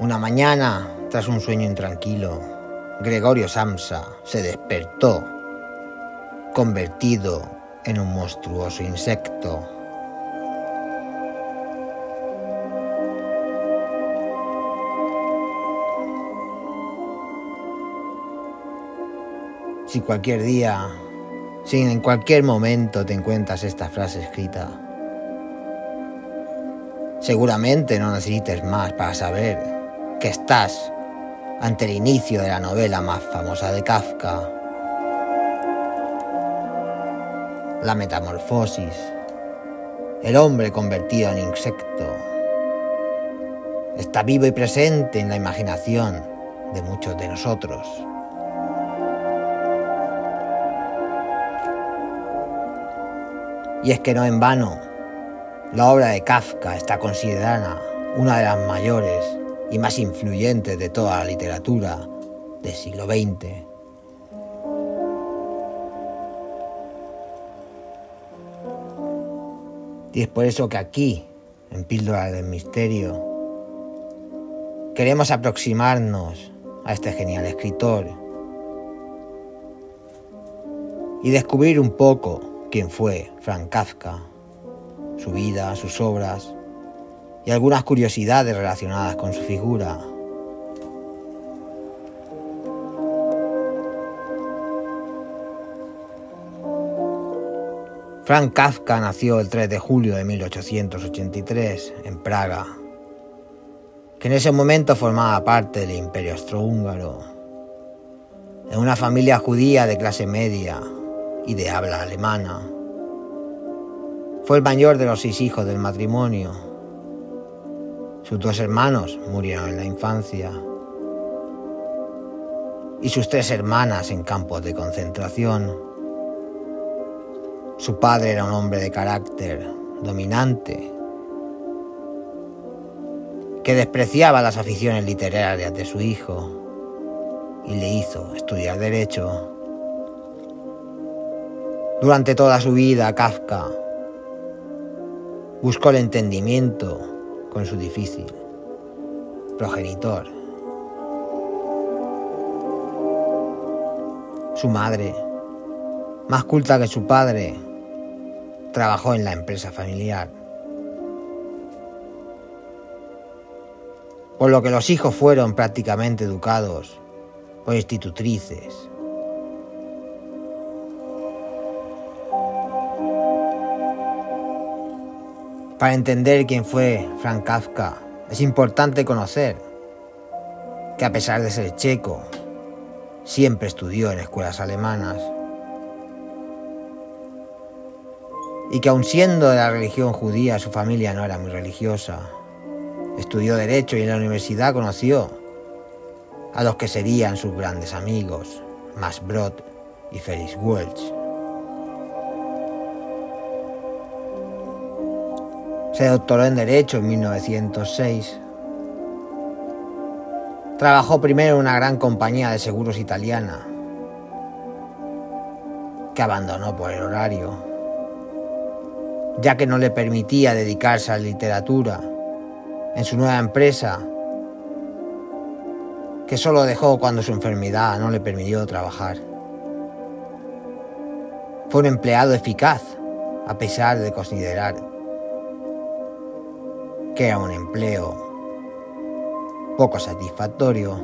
Una mañana, tras un sueño intranquilo, Gregorio Samsa se despertó, convertido en un monstruoso insecto. Si cualquier día, si en cualquier momento te encuentras esta frase escrita, seguramente no necesites más para saber que estás ante el inicio de la novela más famosa de Kafka, la metamorfosis, el hombre convertido en insecto, está vivo y presente en la imaginación de muchos de nosotros. Y es que no en vano, la obra de Kafka está considerada una de las mayores y más influyentes de toda la literatura del siglo XX. Y es por eso que aquí, en Píldora del Misterio, queremos aproximarnos a este genial escritor y descubrir un poco quién fue Frank Kafka, su vida, sus obras y algunas curiosidades relacionadas con su figura. Frank Kafka nació el 3 de julio de 1883 en Praga, que en ese momento formaba parte del Imperio Austrohúngaro, en una familia judía de clase media y de habla alemana. Fue el mayor de los seis hijos del matrimonio. Sus dos hermanos murieron en la infancia y sus tres hermanas en campos de concentración. Su padre era un hombre de carácter dominante que despreciaba las aficiones literarias de su hijo y le hizo estudiar derecho durante toda su vida, Kafka buscó el entendimiento con su difícil progenitor. Su madre, más culta que su padre, trabajó en la empresa familiar. Por lo que los hijos fueron prácticamente educados por institutrices Para entender quién fue Frank Kafka, es importante conocer que a pesar de ser checo, siempre estudió en escuelas alemanas y que aun siendo de la religión judía, su familia no era muy religiosa. Estudió derecho y en la universidad conoció a los que serían sus grandes amigos, Max Brod y Felix Welch. Se doctoró en Derecho en 1906. Trabajó primero en una gran compañía de seguros italiana, que abandonó por el horario, ya que no le permitía dedicarse a la literatura. En su nueva empresa, que solo dejó cuando su enfermedad no le permitió trabajar. Fue un empleado eficaz, a pesar de considerar que era un empleo poco satisfactorio,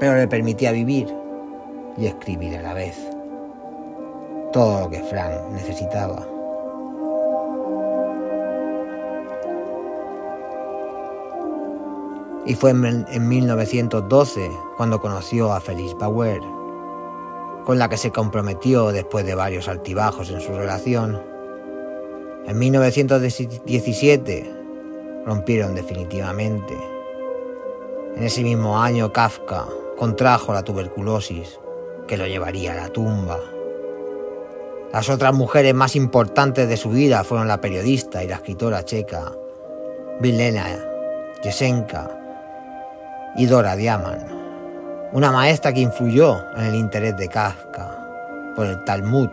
pero le permitía vivir y escribir a la vez todo lo que Frank necesitaba. Y fue en 1912 cuando conoció a Felice Bauer, con la que se comprometió después de varios altibajos en su relación en 1917 rompieron definitivamente. En ese mismo año Kafka contrajo la tuberculosis que lo llevaría a la tumba. Las otras mujeres más importantes de su vida fueron la periodista y la escritora checa Vilena Jesenka y Dora Diaman, una maestra que influyó en el interés de Kafka por el Talmud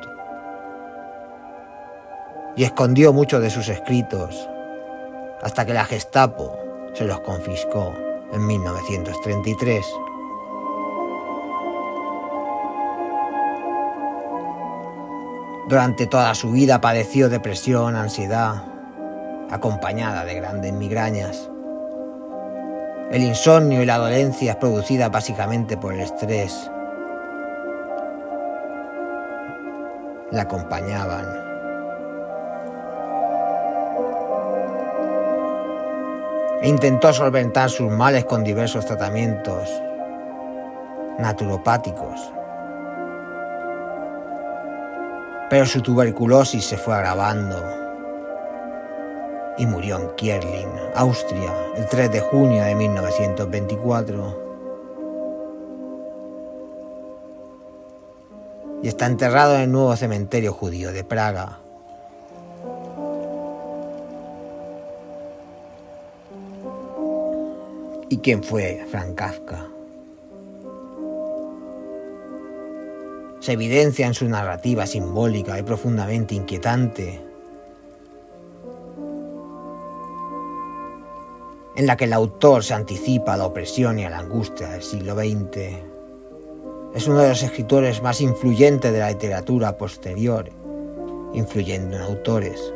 y escondió muchos de sus escritos hasta que la Gestapo se los confiscó en 1933. Durante toda su vida padeció depresión, ansiedad, acompañada de grandes migrañas. El insomnio y la dolencia producida básicamente por el estrés. La acompañaban. E intentó solventar sus males con diversos tratamientos naturopáticos. Pero su tuberculosis se fue agravando y murió en Kierling, Austria, el 3 de junio de 1924. Y está enterrado en el nuevo cementerio judío de Praga. ¿Y quién fue Frank Kafka? Se evidencia en su narrativa simbólica y profundamente inquietante, en la que el autor se anticipa a la opresión y a la angustia del siglo XX. Es uno de los escritores más influyentes de la literatura posterior, influyendo en autores.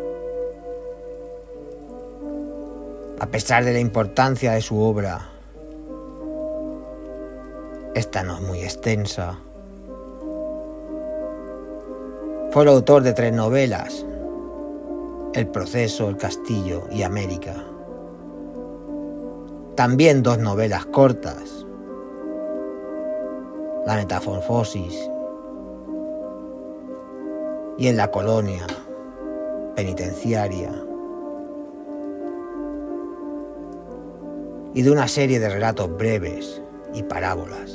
A pesar de la importancia de su obra, esta no es muy extensa. Fue el autor de tres novelas, El proceso, El castillo y América. También dos novelas cortas, La metamorfosis y En la colonia penitenciaria. Y de una serie de relatos breves y parábolas.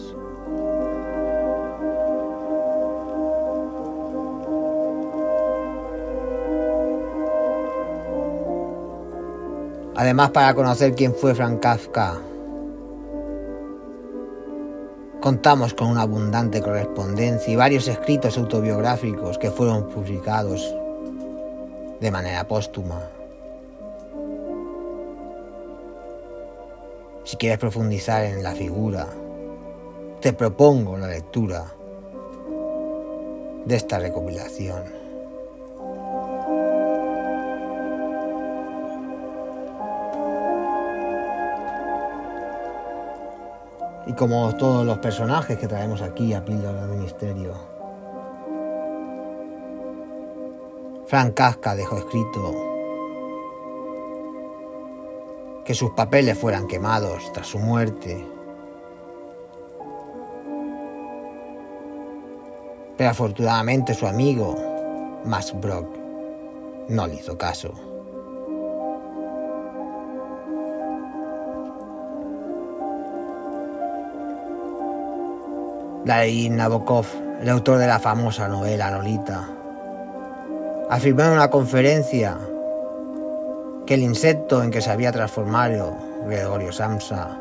Además, para conocer quién fue Frank Kafka, contamos con una abundante correspondencia y varios escritos autobiográficos que fueron publicados de manera póstuma. Si quieres profundizar en la figura, te propongo la lectura de esta recopilación. Y como todos los personajes que traemos aquí a Píldora del Misterio, Frank Kafka dejó escrito que sus papeles fueran quemados tras su muerte. Pero afortunadamente su amigo, Max Brock, no le hizo caso. Larry Nabokov, el autor de la famosa novela Lolita, afirmó en una conferencia que el insecto en que se había transformado Gregorio Samsa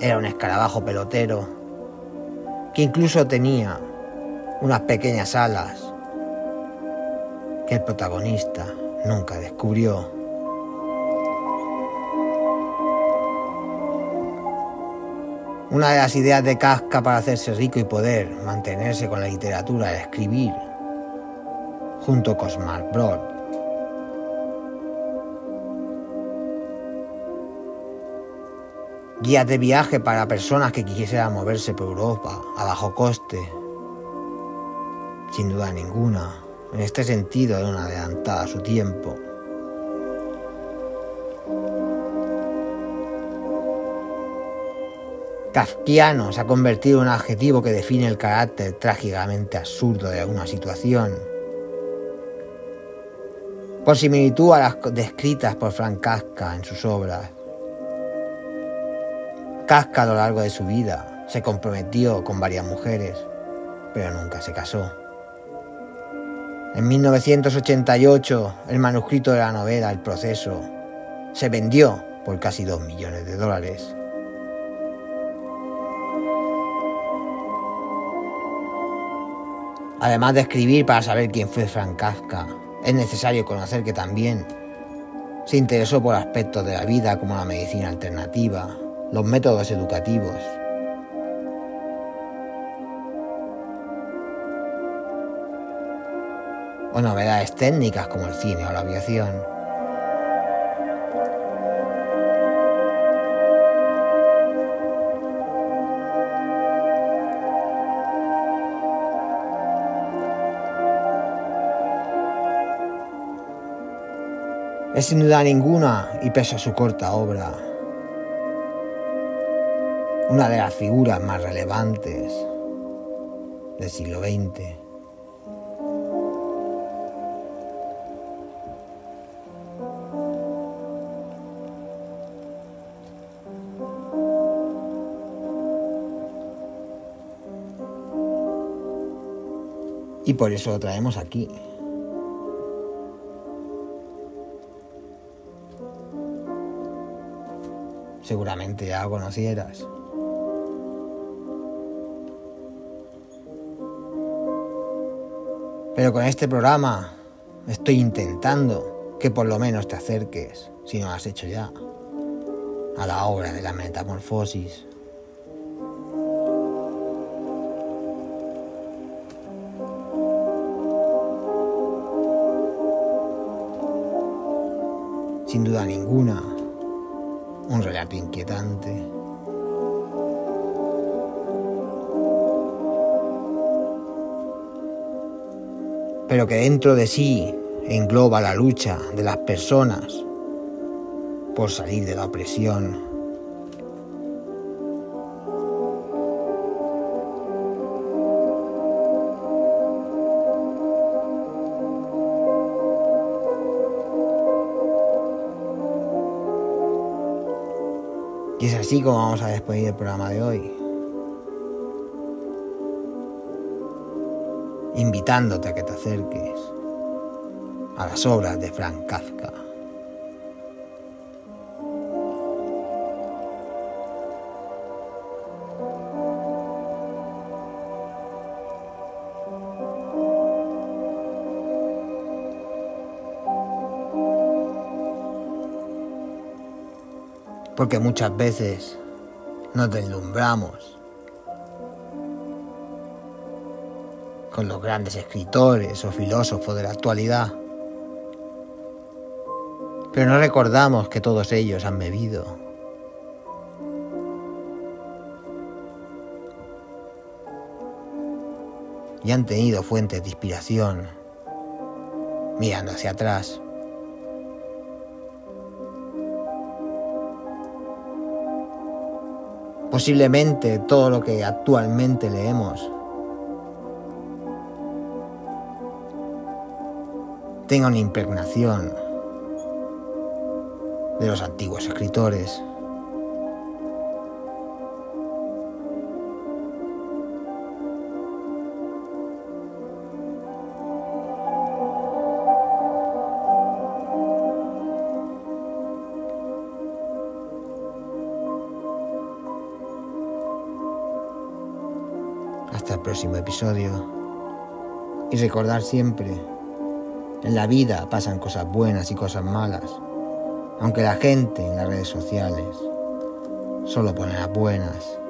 era un escarabajo pelotero que incluso tenía unas pequeñas alas que el protagonista nunca descubrió. Una de las ideas de Casca para hacerse rico y poder mantenerse con la literatura era escribir, junto con Smart Broad, guías de viaje para personas que quisieran moverse por Europa a bajo coste. Sin duda ninguna, en este sentido era una adelantada a su tiempo. Kafkiano se ha convertido en un adjetivo que define el carácter trágicamente absurdo de alguna situación. Por similitud a las descritas por Frank Kafka en sus obras. Casca a lo largo de su vida se comprometió con varias mujeres, pero nunca se casó. En 1988, el manuscrito de la novela El proceso se vendió por casi 2 millones de dólares. Además de escribir para saber quién fue Frank Kafka, Es necesario conocer que también se interesó por aspectos de la vida como la medicina alternativa, los métodos educativos, o novedades técnicas como el cine o la aviación. Es sin duda ninguna, y pese a su corta obra, una de las figuras más relevantes del siglo XX. Y por eso lo traemos aquí. Seguramente ya lo conocieras. Pero con este programa estoy intentando que por lo menos te acerques, si no lo has hecho ya, a la obra de la metamorfosis. Sin duda ninguna, un relato inquietante. Pero que dentro de sí engloba la lucha de las personas por salir de la opresión Y es así como vamos a despedir el programa de hoy. Invitándote a que te acerques a las obras de Frank Kafka. porque muchas veces nos deslumbramos con los grandes escritores o filósofos de la actualidad, pero no recordamos que todos ellos han bebido. Y han tenido fuentes de inspiración mirando hacia atrás. posiblemente todo lo que actualmente leemos tenga una impregnación de los antiguos escritores. Hasta el próximo episodio. Y recordar siempre, en la vida pasan cosas buenas y cosas malas, aunque la gente en las redes sociales solo pone las buenas.